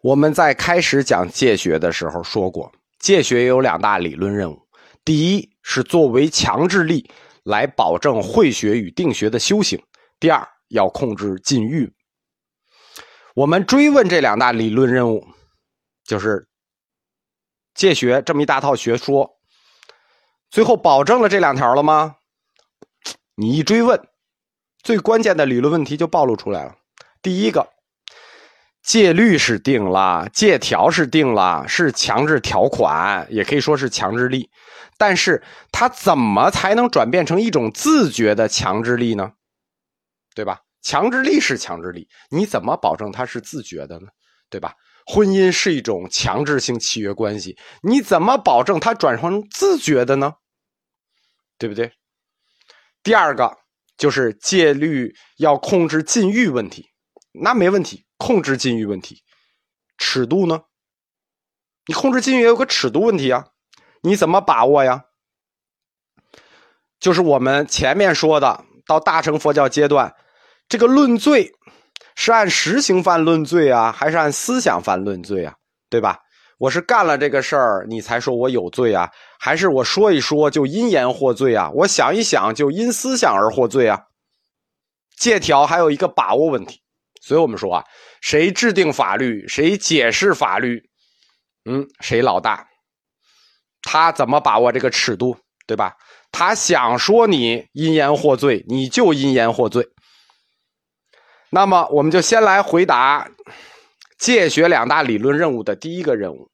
我们在开始讲戒学的时候说过，戒学有两大理论任务：第一是作为强制力来保证慧学与定学的修行；第二要控制禁欲。我们追问这两大理论任务，就是戒学这么一大套学说，最后保证了这两条了吗？你一追问，最关键的理论问题就暴露出来了。第一个。戒律是定了，戒条是定了，是强制条款，也可以说是强制力。但是它怎么才能转变成一种自觉的强制力呢？对吧？强制力是强制力，你怎么保证它是自觉的呢？对吧？婚姻是一种强制性契约关系，你怎么保证它转成自觉的呢？对不对？第二个就是戒律要控制禁欲问题，那没问题。控制禁欲问题，尺度呢？你控制禁欲也有个尺度问题啊，你怎么把握呀？就是我们前面说的，到大乘佛教阶段，这个论罪是按实行犯论罪啊，还是按思想犯论罪啊？对吧？我是干了这个事儿，你才说我有罪啊？还是我说一说就因言获罪啊？我想一想就因思想而获罪啊？借条还有一个把握问题。所以我们说啊，谁制定法律，谁解释法律，嗯，谁老大。他怎么把握这个尺度，对吧？他想说你因言获罪，你就因言获罪。那么，我们就先来回答借学两大理论任务的第一个任务，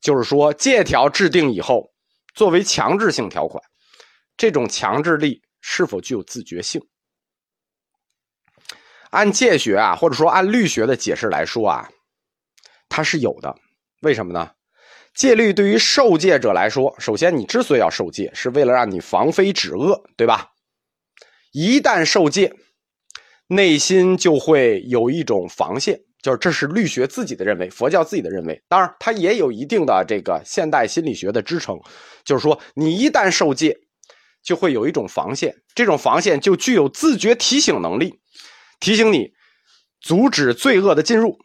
就是说借条制定以后，作为强制性条款，这种强制力是否具有自觉性？按戒学啊，或者说按律学的解释来说啊，它是有的。为什么呢？戒律对于受戒者来说，首先你之所以要受戒，是为了让你防非止恶，对吧？一旦受戒，内心就会有一种防线，就是这是律学自己的认为，佛教自己的认为。当然，它也有一定的这个现代心理学的支撑，就是说你一旦受戒，就会有一种防线，这种防线就具有自觉提醒能力。提醒你，阻止罪恶的进入，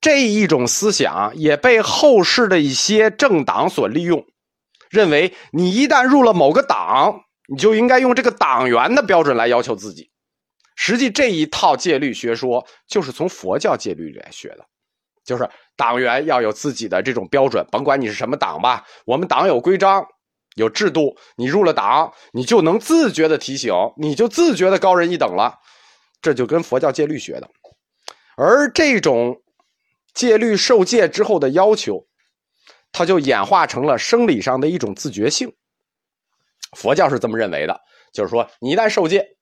这一种思想也被后世的一些政党所利用，认为你一旦入了某个党，你就应该用这个党员的标准来要求自己。实际这一套戒律学说就是从佛教戒律里来学的，就是党员要有自己的这种标准，甭管你是什么党吧，我们党有规章、有制度，你入了党，你就能自觉的提醒，你就自觉的高人一等了。这就跟佛教戒律学的，而这种戒律受戒之后的要求，它就演化成了生理上的一种自觉性。佛教是这么认为的，就是说，你一旦受戒，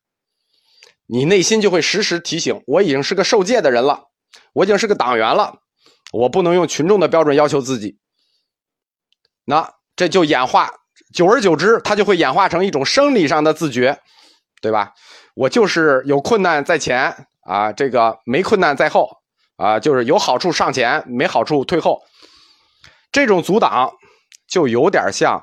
你内心就会时时提醒：我已经是个受戒的人了，我已经是个党员了，我不能用群众的标准要求自己。那这就演化，久而久之，它就会演化成一种生理上的自觉，对吧？我就是有困难在前啊，这个没困难在后啊，就是有好处上前，没好处退后。这种阻挡就有点像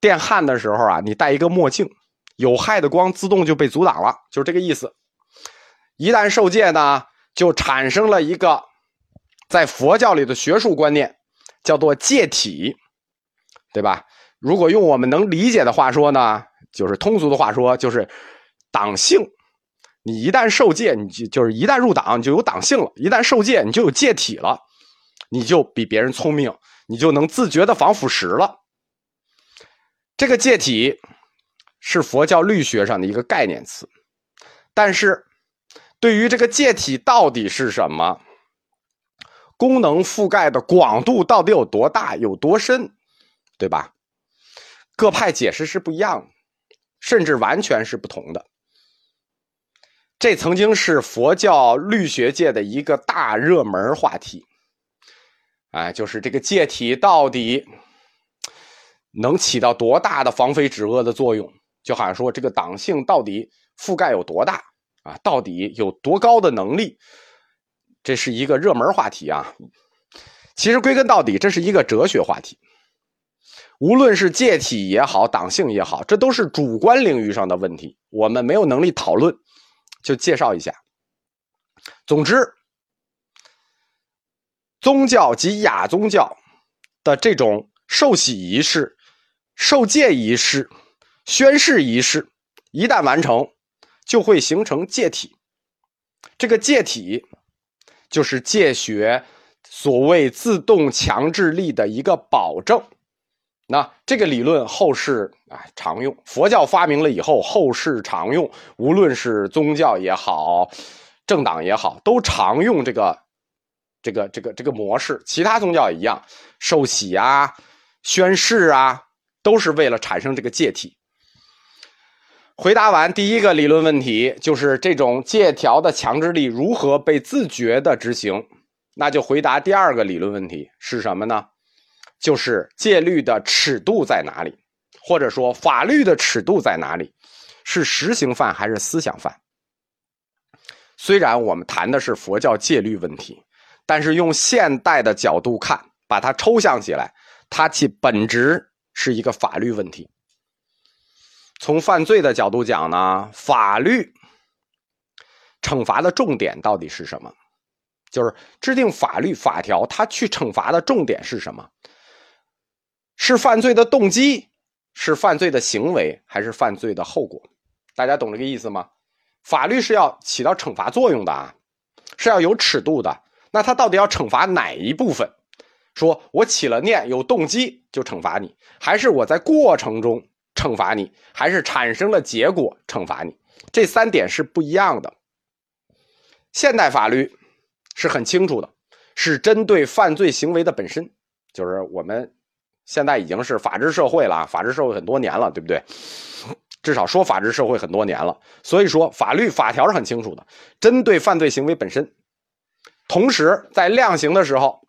电焊的时候啊，你戴一个墨镜，有害的光自动就被阻挡了，就是这个意思。一旦受戒呢，就产生了一个在佛教里的学术观念，叫做戒体，对吧？如果用我们能理解的话说呢，就是通俗的话说，就是。党性，你一旦受戒，你就就是一旦入党，你就有党性了；一旦受戒，你就有戒体了，你就比别人聪明，你就能自觉的防腐蚀了。这个戒体是佛教律学上的一个概念词，但是对于这个戒体到底是什么，功能覆盖的广度到底有多大、有多深，对吧？各派解释是不一样的，甚至完全是不同的。这曾经是佛教律学界的一个大热门话题，哎，就是这个戒体到底能起到多大的防非止恶的作用？就好像说这个党性到底覆盖有多大啊？到底有多高的能力？这是一个热门话题啊。其实归根到底，这是一个哲学话题。无论是戒体也好，党性也好，这都是主观领域上的问题，我们没有能力讨论。就介绍一下。总之，宗教及亚宗教的这种受洗仪式、受戒仪式、宣誓仪式，一旦完成，就会形成戒体。这个戒体就是戒学所谓自动强制力的一个保证。那这个理论后世啊常用，佛教发明了以后，后世常用，无论是宗教也好，政党也好，都常用这个这个这个这个模式。其他宗教也一样，受洗啊、宣誓啊，都是为了产生这个戒体。回答完第一个理论问题，就是这种借条的强制力如何被自觉的执行，那就回答第二个理论问题是什么呢？就是戒律的尺度在哪里，或者说法律的尺度在哪里？是实行犯还是思想犯？虽然我们谈的是佛教戒律问题，但是用现代的角度看，把它抽象起来，它其本质是一个法律问题。从犯罪的角度讲呢，法律惩罚的重点到底是什么？就是制定法律法条，它去惩罚的重点是什么？是犯罪的动机，是犯罪的行为，还是犯罪的后果？大家懂这个意思吗？法律是要起到惩罚作用的啊，是要有尺度的。那他到底要惩罚哪一部分？说我起了念，有动机就惩罚你，还是我在过程中惩罚你，还是产生了结果惩罚你？这三点是不一样的。现代法律是很清楚的，是针对犯罪行为的本身，就是我们。现在已经是法治社会了啊，法治社会很多年了，对不对？至少说法治社会很多年了，所以说法律法条是很清楚的，针对犯罪行为本身。同时，在量刑的时候，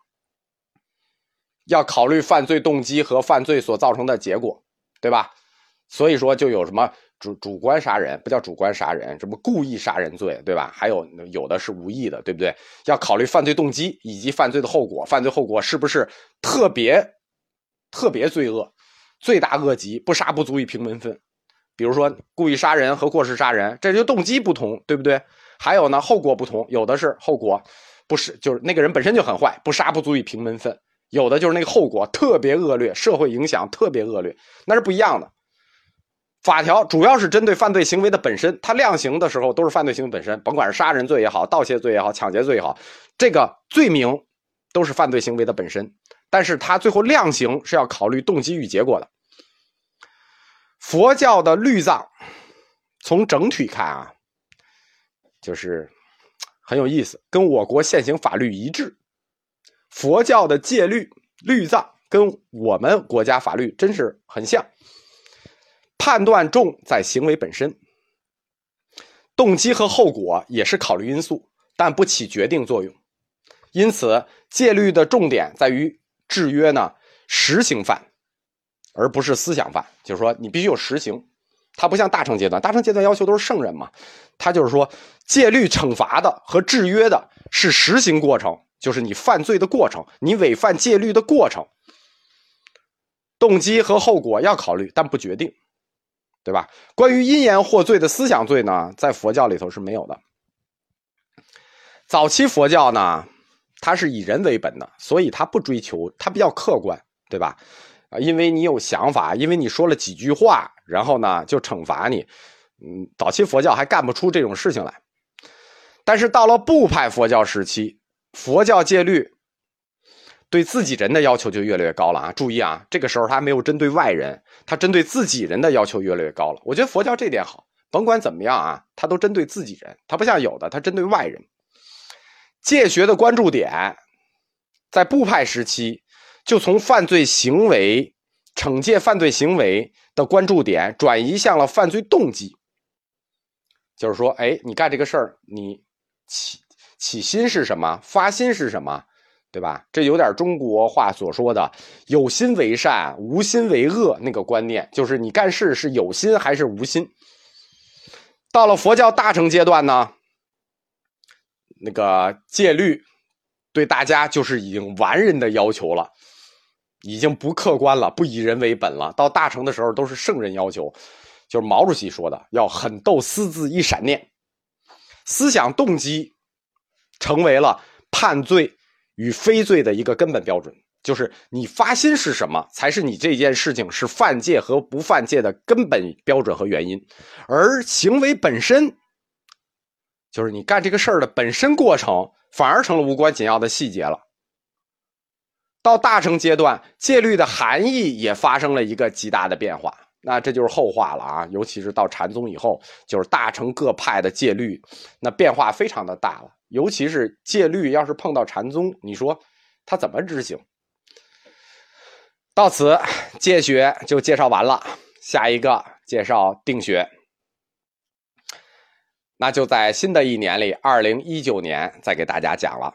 要考虑犯罪动机和犯罪所造成的结果，对吧？所以说，就有什么主主观杀人不叫主观杀人，什么故意杀人罪，对吧？还有有的是无意的，对不对？要考虑犯罪动机以及犯罪的后果，犯罪后果是不是特别？特别罪恶，罪大恶极，不杀不足以平民愤。比如说故意杀人和过失杀人，这就动机不同，对不对？还有呢，后果不同，有的是后果不是，就是那个人本身就很坏，不杀不足以平民愤；有的就是那个后果特别恶劣，社会影响特别恶劣，那是不一样的。法条主要是针对犯罪行为的本身，它量刑的时候都是犯罪行为本身，甭管是杀人罪也好，盗窃罪也好，抢劫罪也好，这个罪名都是犯罪行为的本身。但是他最后量刑是要考虑动机与结果的。佛教的律藏，从整体看啊，就是很有意思，跟我国现行法律一致。佛教的戒律律藏跟我们国家法律真是很像。判断重在行为本身，动机和后果也是考虑因素，但不起决定作用。因此，戒律的重点在于。制约呢，实行犯，而不是思想犯。就是说，你必须有实行，它不像大乘阶段，大乘阶段要求都是圣人嘛。他就是说，戒律惩罚的和制约的是实行过程，就是你犯罪的过程，你违反戒律的过程。动机和后果要考虑，但不决定，对吧？关于因言获罪的思想罪呢，在佛教里头是没有的。早期佛教呢。它是以人为本的，所以它不追求，它比较客观，对吧？啊，因为你有想法，因为你说了几句话，然后呢就惩罚你。嗯，早期佛教还干不出这种事情来。但是到了部派佛教时期，佛教戒律对自己人的要求就越来越高了啊！注意啊，这个时候他没有针对外人，他针对自己人的要求越来越高了。我觉得佛教这点好，甭管怎么样啊，他都针对自己人，他不像有的他针对外人。戒学的关注点，在部派时期，就从犯罪行为、惩戒犯罪行为的关注点转移向了犯罪动机。就是说，哎，你干这个事儿，你起起心是什么？发心是什么？对吧？这有点中国话所说的“有心为善，无心为恶”那个观念，就是你干事是有心还是无心。到了佛教大乘阶段呢？那个戒律对大家就是已经完人的要求了，已经不客观了，不以人为本了。到大成的时候都是圣人要求，就是毛主席说的，要狠斗私自一闪念，思想动机成为了判罪与非罪的一个根本标准，就是你发心是什么，才是你这件事情是犯戒和不犯戒的根本标准和原因，而行为本身，就是你干这个事儿的本身过程，反而成了无关紧要的细节了。到大成阶段，戒律的含义也发生了一个极大的变化，那这就是后话了啊！尤其是到禅宗以后，就是大乘各派的戒律，那变化非常的大了。尤其是戒律要是碰到禅宗，你说他怎么执行？到此戒学就介绍完了，下一个介绍定学，那就在新的一年里，二零一九年再给大家讲了。